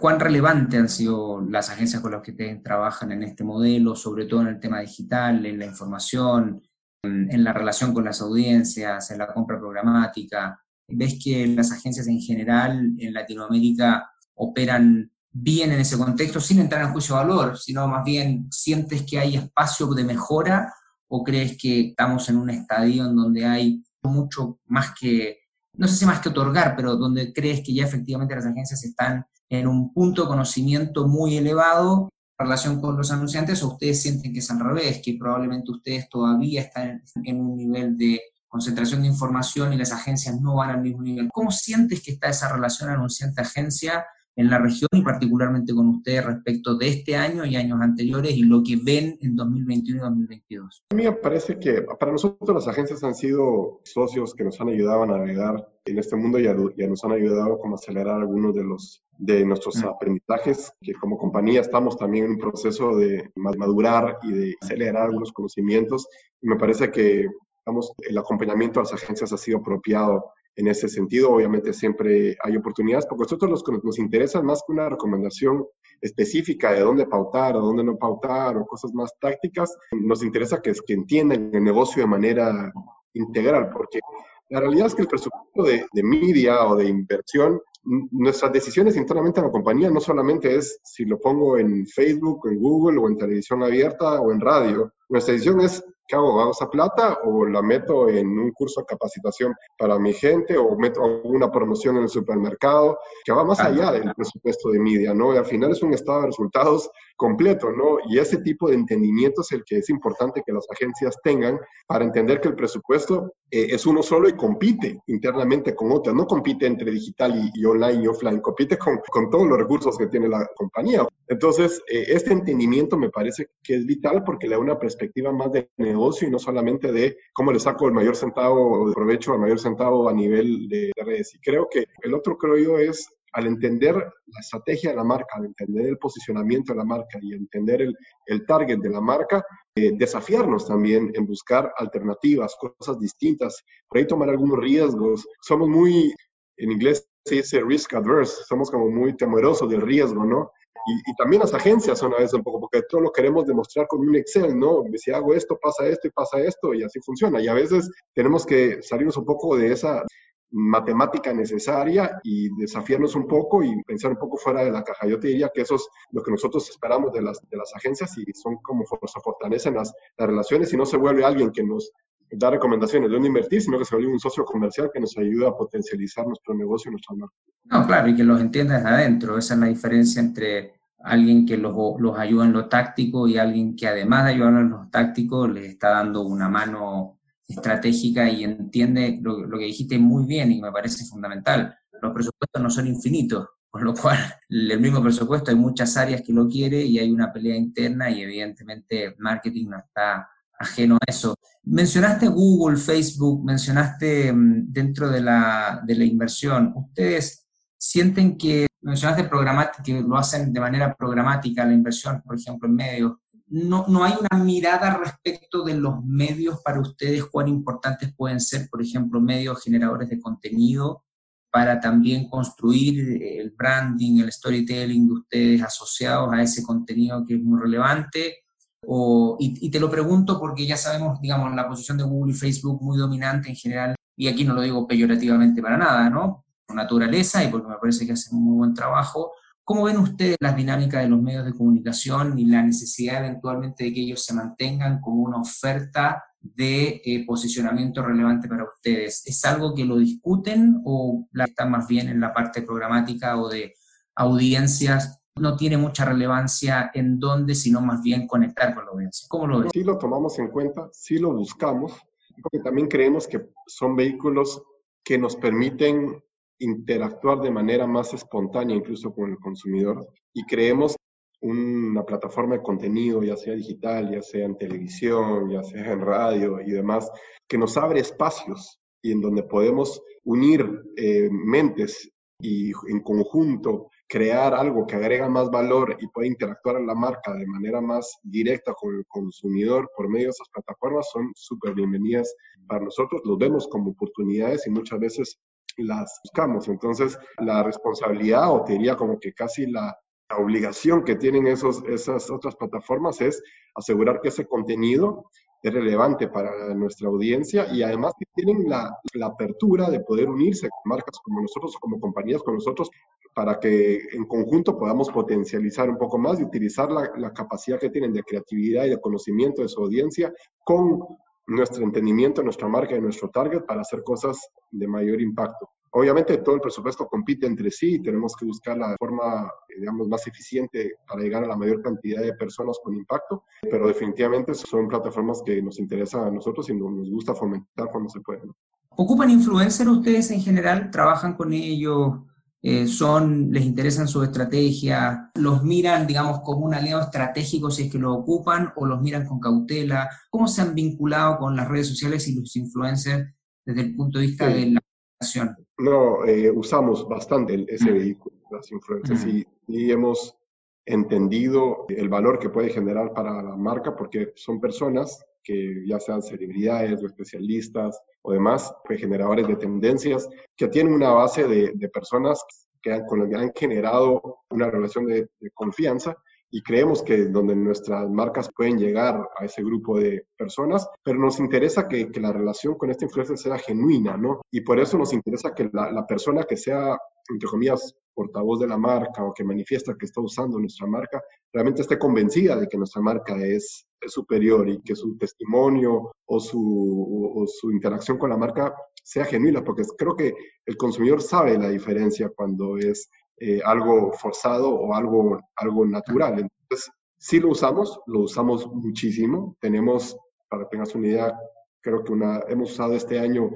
¿Cuán relevante han sido las agencias con las que ustedes trabajan en este modelo, sobre todo en el tema digital, en la información, en, la relación con las audiencias, en la compra programática? ¿Ves que las agencias en general en Latinoamérica operan bien en ese contexto sin entrar en juicio de valor, sino más bien sientes que hay espacio de mejora o crees que estamos en un estadio en donde hay mucho más que no sé si más que otorgar, pero donde crees que ya efectivamente las agencias están en un punto de conocimiento muy elevado en relación con los anunciantes, o ustedes sienten que es al revés, que probablemente ustedes todavía están en un nivel de concentración de información y las agencias no van al mismo nivel. ¿Cómo sientes que está esa relación anunciante-agencia en la región y particularmente con ustedes respecto de este año y años anteriores y lo que ven en 2021 y 2022? A mí me parece que para nosotros las agencias han sido socios que nos han ayudado a navegar en este mundo y, ya nos han ayudado como a acelerar algunos de los de nuestros mm. aprendizajes, que como compañía estamos también en un proceso de madurar y de acelerar algunos conocimientos. Y me parece que estamos, el acompañamiento a las agencias ha sido apropiado en ese sentido. Obviamente siempre hay oportunidades, porque nosotros los que nos interesa más que una recomendación específica de dónde pautar o dónde no pautar o cosas más tácticas, nos interesa que, que entiendan el negocio de manera integral, porque la realidad es que el presupuesto de, de media o de inversión nuestras decisiones internamente en la compañía no solamente es si lo pongo en Facebook, en Google o en televisión abierta o en radio. Nuestra decisión es ¿qué hago? ¿Hago esa plata o la meto en un curso de capacitación para mi gente o meto una promoción en el supermercado? Que va más allá del presupuesto de media, ¿no? Y al final es un estado de resultados completo, ¿no? Y ese tipo de entendimiento es el que es importante que las agencias tengan para entender que el presupuesto eh, es uno solo y compite internamente con otras, no compite entre digital y, online y offline, compite con, con, todos los recursos que tiene la compañía. Entonces, eh, este entendimiento me parece que es vital porque le da una perspectiva más de negocio y no solamente de cómo le saco el mayor centavo o de provecho al mayor centavo a nivel de, redes. Y creo que el otro, creo yo, es al entender la estrategia de la marca, al entender el posicionamiento de la marca y entender el, el target de la marca, eh, desafiarnos también en buscar alternativas, cosas distintas, por ahí tomar algunos riesgos. Somos muy, en inglés se dice risk adverse, somos como muy temerosos del riesgo, ¿no? Y, también las agencias son a veces un poco, porque todo lo queremos demostrar con un Excel, ¿no? Si hago esto, pasa esto y pasa esto, y así funciona. Y a veces tenemos que salirnos un poco de esa matemática necesaria y desafiarnos un poco y pensar un poco fuera de la caja. Yo te diría que eso es lo que nosotros esperamos de las, de las agencias y son como fuerza, fortalecen las, las relaciones y no se vuelve alguien que nos da recomendaciones de dónde invertir, sino que se vuelve un socio comercial que nos ayuda a potencializar nuestro negocio y nuestra marca. No, claro, y que los entienda desde adentro. Esa es la diferencia entre alguien que los, los ayuda en lo táctico y alguien que además de ayudar en lo táctico les está dando una mano estratégica y entiende lo, lo, que dijiste muy bien y me parece fundamental. Los presupuestos no son infinitos, con lo cual el mismo presupuesto hay muchas áreas que lo quiere y hay una pelea interna y evidentemente marketing no está ajeno a eso. Mencionaste Google, Facebook, mencionaste mm, dentro de la, de la inversión. ¿Ustedes sienten que mencionaste que lo hacen de manera programática la inversión, por ejemplo, en medios. No, no hay una mirada respecto de los medios para ustedes, cuán importantes pueden ser, por ejemplo, medios generadores de contenido para también construir el branding, el storytelling de ustedes asociados a ese contenido que es muy relevante. O, y, y, te lo pregunto porque ya sabemos, digamos, la posición de Google y Facebook muy dominante en general, y aquí no lo digo peyorativamente para nada, ¿no? naturaleza y porque me parece que hacen un muy buen trabajo. ¿Cómo ven ustedes las dinámicas de los medios de comunicación y la necesidad eventualmente de que ellos se mantengan como una oferta de eh, posicionamiento relevante para ustedes. ¿Es algo que lo discuten o está más bien en la parte programática o de audiencias? No tiene mucha relevancia en dónde, sino más bien conectar con la audiencia. ¿Cómo lo ves? Sí lo tomamos en cuenta, sí lo buscamos, porque también creemos que son vehículos que nos permiten interactuar de manera más espontánea incluso con el consumidor y creemos una plataforma de contenido, ya sea digital, ya sea en televisión, ya sea en radio y demás, que nos abre espacios y en donde podemos unir eh, mentes y en conjunto crear algo que agrega más valor y puede interactuar en la marca de manera más directa con el consumidor por medio de esas plataformas son súper bienvenidas para nosotros. Los vemos como oportunidades y muchas veces las buscamos. Entonces, la responsabilidad, o te diría como que casi la, obligación que tienen esos, esas otras plataformas es asegurar que ese contenido es relevante para nuestra audiencia y además que tienen la, apertura de poder unirse con marcas como nosotros, como compañías con nosotros, para que en conjunto podamos potencializar un poco más y utilizar la capacidad que tienen de creatividad y de conocimiento de su audiencia con nuestro entendimiento, nuestra marca y nuestro target para hacer cosas de mayor impacto. Obviamente todo el presupuesto compite entre sí y tenemos que buscar la forma, digamos, más eficiente para llegar a la mayor cantidad de personas con impacto, pero definitivamente son plataformas que nos interesan a nosotros y nos gusta fomentar cuando se puede. ¿Ocupan influencers ustedes en general? ¿Trabajan con ellos? Eh, son, les interesan su estrategia, los miran, digamos, como un aliado estratégico si es que lo ocupan o los miran con cautela. ¿Cómo se han vinculado con las redes sociales y los influencers desde el punto de vista de la comunicación? No, eh, usamos bastante ese mm. vehículo, las influencers, mm. y, hemos entendido el valor que puede generar para la marca porque son personas que ya sean celebridades o especialistas o demás, pues, generadores de tendencias, que tienen una base de, personas que han, con las que han generado una relación de, confianza y creemos que donde nuestras marcas pueden llegar a ese grupo de personas, pero nos interesa que, que la relación con este influencer sea genuina, ¿no? Y por eso nos interesa que la, la persona que sea, entre comillas, portavoz de la marca o que manifiesta que está usando nuestra marca, realmente esté convencida de que nuestra marca es, superior y que su testimonio o su, interacción con la marca sea genuina, porque creo que el consumidor sabe la diferencia cuando es eh, algo forzado o algo, algo natural. Entonces, sí lo usamos, lo usamos muchísimo. Tenemos, para que tengas una idea, creo que una, hemos usado este año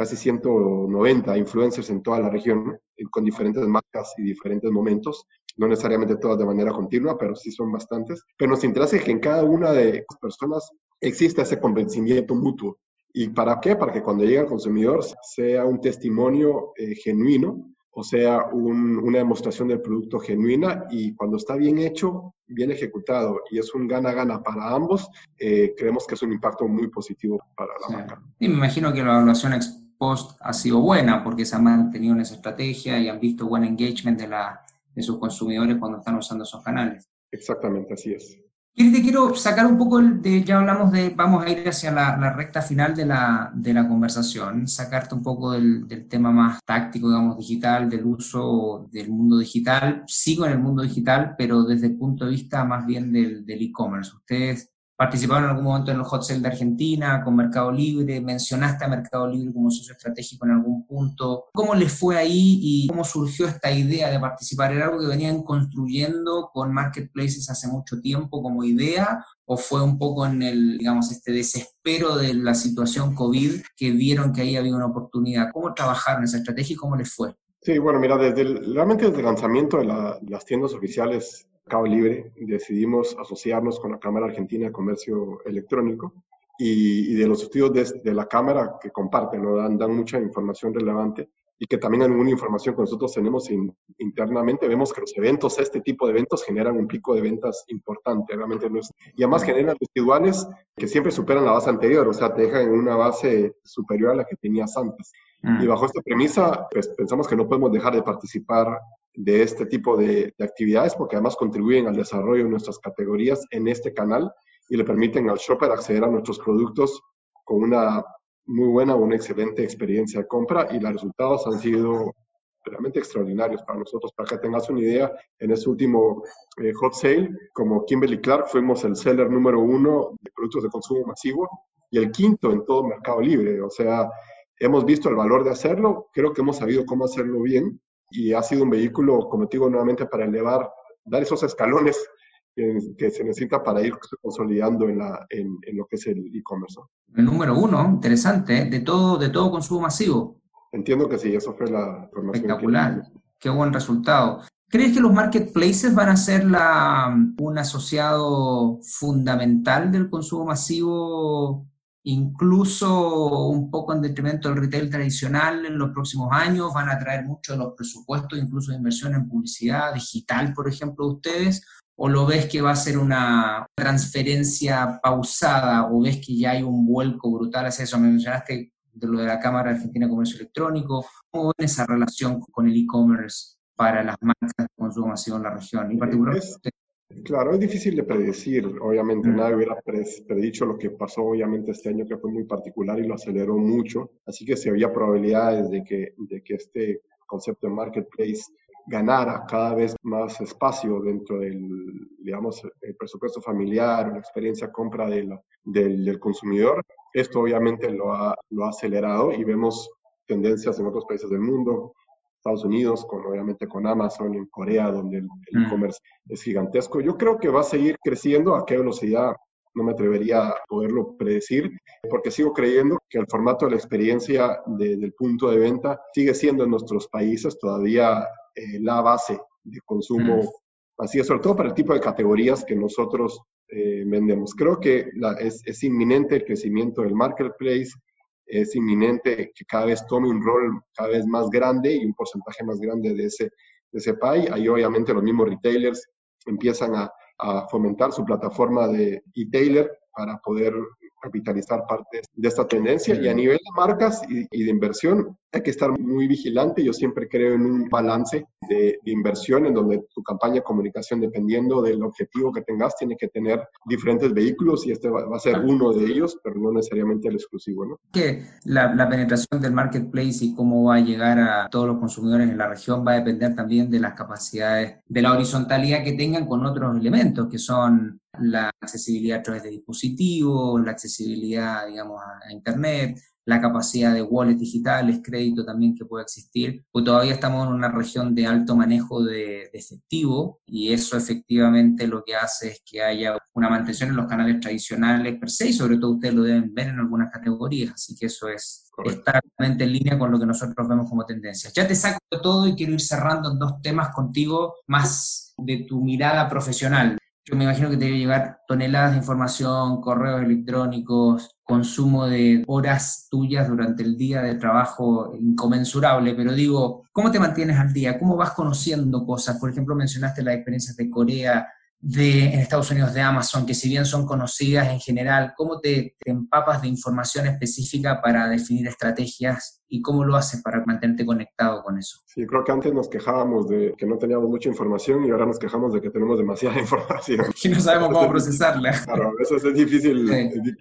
casi 190 influencers en toda la región, con diferentes marcas y diferentes momentos, no necesariamente todas de manera continua, pero sí son bastantes. Pero nos interesa que en cada una de las personas exista ese convencimiento mutuo. ¿Y para qué? Para que cuando llegue al consumidor sea un testimonio eh, genuino o sea una demostración del producto genuina y cuando está bien hecho, bien ejecutado y es un gana-gana para ambos, eh, creemos que es un impacto muy positivo para la marca. Y me imagino que la evaluación post ha sido buena porque se ha mantenido en esa estrategia y han visto buen engagement de, la, de sus consumidores cuando están usando esos canales. Exactamente, así es. Y te quiero sacar un poco de, ya hablamos de, vamos a ir hacia la, recta final de la, de la, conversación, sacarte un poco del, del, tema más táctico, digamos, digital, del uso del mundo digital. Sigo en el mundo digital, pero desde el punto de vista más bien del e-commerce. Ustedes participaron en algún momento en el hot sale de Argentina, con Mercado Libre, mencionaste a Mercado Libre como socio estratégico en algún punto. ¿Cómo les fue ahí y cómo surgió esta idea de participar? ¿Era algo que venían construyendo con marketplaces hace mucho tiempo como idea? ¿O fue un poco en el, digamos, este desespero de la situación COVID que vieron que ahí había una oportunidad? ¿Cómo trabajaron esa estrategia y cómo les fue? Sí, bueno, mira, desde realmente desde el lanzamiento de las tiendas oficiales Mercado Libre, decidimos asociarnos con la Cámara Argentina de Comercio Electrónico y, de los estudios de, la Cámara que comparten, ¿no? dan, dan mucha información relevante y que también alguna información que nosotros tenemos internamente, vemos que los eventos, este tipo de eventos generan un pico de ventas importante, realmente no es, y además generan residuales que siempre superan la base anterior, o sea, te dejan en una base superior a la que tenías antes. Y mm. bajo esta premisa, pues pensamos que no podemos dejar de participar de este tipo de, actividades porque además contribuyen al desarrollo de nuestras categorías en este canal y le permiten al shopper acceder a nuestros productos con una muy buena, una excelente experiencia de compra y los resultados han sido realmente extraordinarios para nosotros. Para que tengas una idea, en este último eh, hot sale, como Kimberly Clark, fuimos el seller número uno de productos de consumo masivo y el quinto en todo Mercado Libre. O sea, hemos visto el valor de hacerlo, creo que hemos sabido cómo hacerlo bien y ha sido un vehículo, como te digo nuevamente, para elevar, dar esos escalones que, se necesita para ir consolidando en, la, en, lo que es el e-commerce. El número uno, interesante, de todo, de todo consumo masivo. Entiendo que sí, eso fue la información. Espectacular, qué buen resultado. ¿Crees que los marketplaces van a ser la, un asociado fundamental del consumo masivo, incluso un poco en detrimento del retail tradicional en los próximos años? ¿Van a traer mucho de los presupuestos, incluso de inversión en publicidad digital, por ejemplo, de ustedes? ¿O lo ves que va a ser una transferencia pausada o ves que ya hay un vuelco brutal hacia eso? Me mencionaste de lo de la Cámara Argentina de Comercio Electrónico. ¿Cómo ven esa relación con el e-commerce para las marcas de consumo masivo en la región? Y particularmente Claro, es difícil de predecir, obviamente mm. nadie hubiera predicho lo que pasó obviamente este año que fue muy particular y lo aceleró mucho, así que se había probabilidades de que, de que este concepto de marketplace ganara cada vez más espacio dentro del, digamos, el presupuesto familiar, la experiencia compra del, del, consumidor. Esto obviamente lo ha, lo ha acelerado y vemos tendencias en otros países del mundo, Estados Unidos, con obviamente con Amazon, en Corea, donde el mm. e-commerce es gigantesco. Yo creo que va a seguir creciendo. ¿A qué velocidad? No me atrevería a poderlo predecir, porque sigo creyendo que el formato de la experiencia del punto de venta sigue siendo en nuestros países todavía eh, la base de consumo, mm. así es, sobre todo para el tipo de categorías que nosotros eh, vendemos. Creo que es, es, inminente el crecimiento del marketplace, es inminente que cada vez tome un rol cada vez más grande y un porcentaje más grande de ese, de ese pie. Ahí obviamente los mismos retailers empiezan a, a fomentar su plataforma de e-tailer para poder capitalizar parte de esta tendencia. Y a nivel de marcas y, de inversión, hay que estar muy vigilante. Yo siempre creo en un balance de, inversión en donde tu campaña de comunicación, dependiendo del objetivo que tengas, tiene que tener diferentes vehículos y este va, a ser uno de ellos, pero no necesariamente el exclusivo. ¿no? Que la, la penetración del marketplace y cómo va a llegar a todos los consumidores en la región va a depender también de las capacidades, de la horizontalidad que tengan con otros elementos que son la accesibilidad a través de dispositivos, la accesibilidad, digamos, a, Internet, la capacidad de wallets digitales, crédito también que puede existir, pues todavía estamos en una región de alto manejo de, efectivo y eso efectivamente lo que hace es que haya una mantención en los canales tradicionales per se y sobre todo ustedes lo deben ver en algunas categorías, así que eso es está realmente en línea con lo que nosotros vemos como tendencia. Ya te saco de todo y quiero ir cerrando en dos temas contigo más de tu mirada profesional. Yo me imagino que te debe llegar toneladas de información, correos electrónicos, consumo de horas tuyas durante el día de trabajo inconmensurable, pero digo, ¿cómo te mantienes al día? ¿Cómo vas conociendo cosas? Por ejemplo, mencionaste las experiencias de Corea, de, en Estados Unidos de Amazon, que si bien son conocidas en general, ¿cómo te, empapas de información específica para definir estrategias y cómo lo haces para mantenerte conectado con eso? Sí, creo que antes nos quejábamos de que no teníamos mucha información y ahora nos quejamos de que tenemos demasiada información. y no sabemos cómo procesarla. Claro, a veces es difícil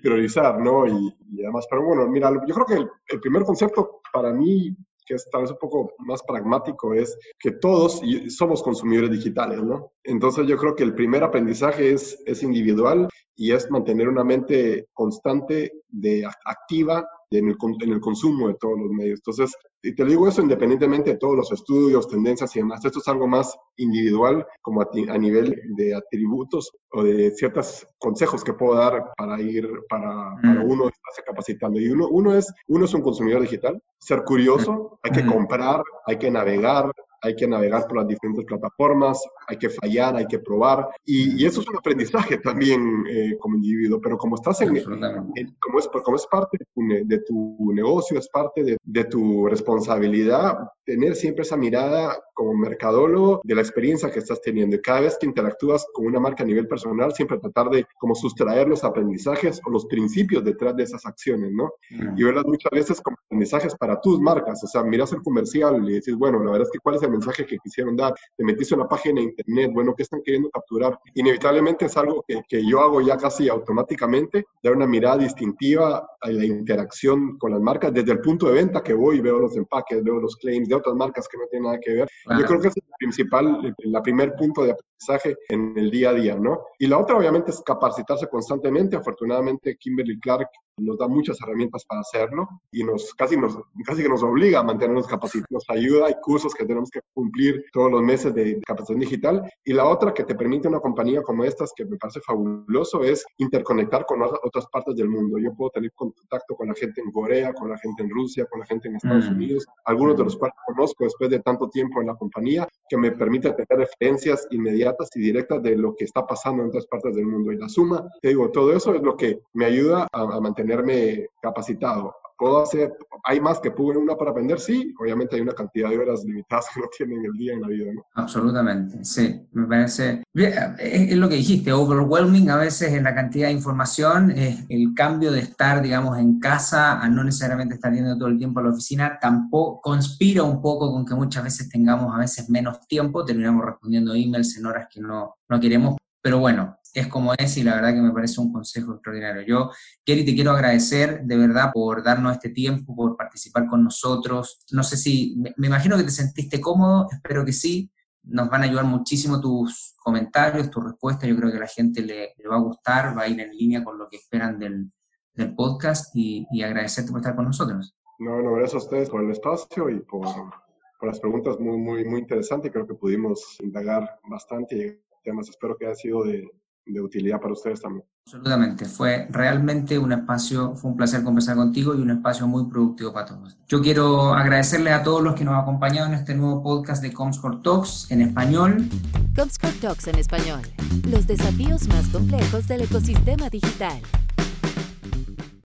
priorizar, ¿no? Y, además, pero bueno, mira, yo creo que el primer concepto para mí que es tal vez un poco más pragmático, es que todos somos consumidores digitales, ¿no? Entonces yo creo que el primer aprendizaje es, es individual y es mantener una mente constante, de activa en el, en el consumo de todos los medios. Entonces, y te digo eso independientemente de todos los estudios, tendencias y demás. Esto es algo más individual, como a, nivel de atributos o de ciertos consejos que puedo dar para ir, para, para mm. uno estarse capacitando. Y uno, uno, es, uno es un consumidor digital, ser curioso, hay que mm. comprar, hay que navegar, hay que navegar por las diferentes plataformas, hay que fallar, hay que probar, y, eso es un aprendizaje también eh, como individuo, pero como estás en, como, es, como es parte de tu, negocio, es parte de, de, tu responsabilidad, tener siempre esa mirada como mercadólogo de la experiencia que estás teniendo, y cada vez que interactúas con una marca a nivel personal, siempre tratar de como sustraer los aprendizajes o los principios detrás de esas acciones, ¿no? Y verlas muchas veces como aprendizajes para tus marcas, o sea, miras el comercial y dices, bueno, la verdad es que cuál es el mensaje que quisieron dar, te metiste en la página de internet, bueno, ¿qué están queriendo capturar? Inevitablemente es algo que, que yo hago ya casi automáticamente, dar una mirada distintiva a la interacción con las marcas desde el punto de venta que voy, veo los empaques, veo los claims de otras marcas que no tienen nada que ver. Yo creo que es el principal, el primer punto de aprendizaje en el día a día, ¿no? Y la otra obviamente es capacitarse constantemente. Afortunadamente Kimberly Clark nos da muchas herramientas para hacerlo y nos casi, nos casi que nos obliga a mantenernos capacitados. Nos ayuda, hay cursos que tenemos que cumplir todos los meses de capacitación digital. Y la otra que te permite una compañía como estas, que me parece fabuloso, es interconectar con otras partes del mundo. Yo puedo tener contacto con la gente en Corea, con la gente en Rusia, con la gente en Estados mm. Unidos, algunos de los cuales conozco después de tanto tiempo en la compañía, que me permite tener referencias inmediatas y directas de lo que está pasando en otras partes del mundo. Y la suma, te digo, todo eso es lo que me ayuda a mantenerme capacitado puedo hacer, hay más que puedo una para aprender, sí, obviamente hay una cantidad de horas limitadas que no tienen el día en la vida, ¿no? Absolutamente, sí, me parece, es, lo que dijiste, overwhelming a veces en la cantidad de información, es el cambio de estar, digamos, en casa a no necesariamente estar yendo todo el tiempo a la oficina, tampoco conspira un poco con que muchas veces tengamos a veces menos tiempo, terminamos respondiendo emails en horas que no, no queremos, pero bueno, es como es y la verdad que me parece un consejo extraordinario. Yo, Kerry, te quiero agradecer de verdad por darnos este tiempo, por participar con nosotros. No sé si, me, imagino que te sentiste cómodo, espero que sí. Nos van a ayudar muchísimo tus comentarios, tus respuestas. Yo creo que la gente le, va a gustar, va a ir en línea con lo que esperan del, podcast y, agradecerte por estar con nosotros. No, no, gracias a ustedes por el espacio y por, por las preguntas muy, muy, muy interesantes. Creo que pudimos indagar bastante temas. Espero que haya sido de, de utilidad para ustedes también. Absolutamente, fue realmente un espacio, fue un placer conversar contigo y un espacio muy productivo para todos. Yo quiero agradecerle a todos los que nos han acompañado en este nuevo podcast de Comscore Talks en español. Comscore Talks en español, los desafíos más complejos del ecosistema digital.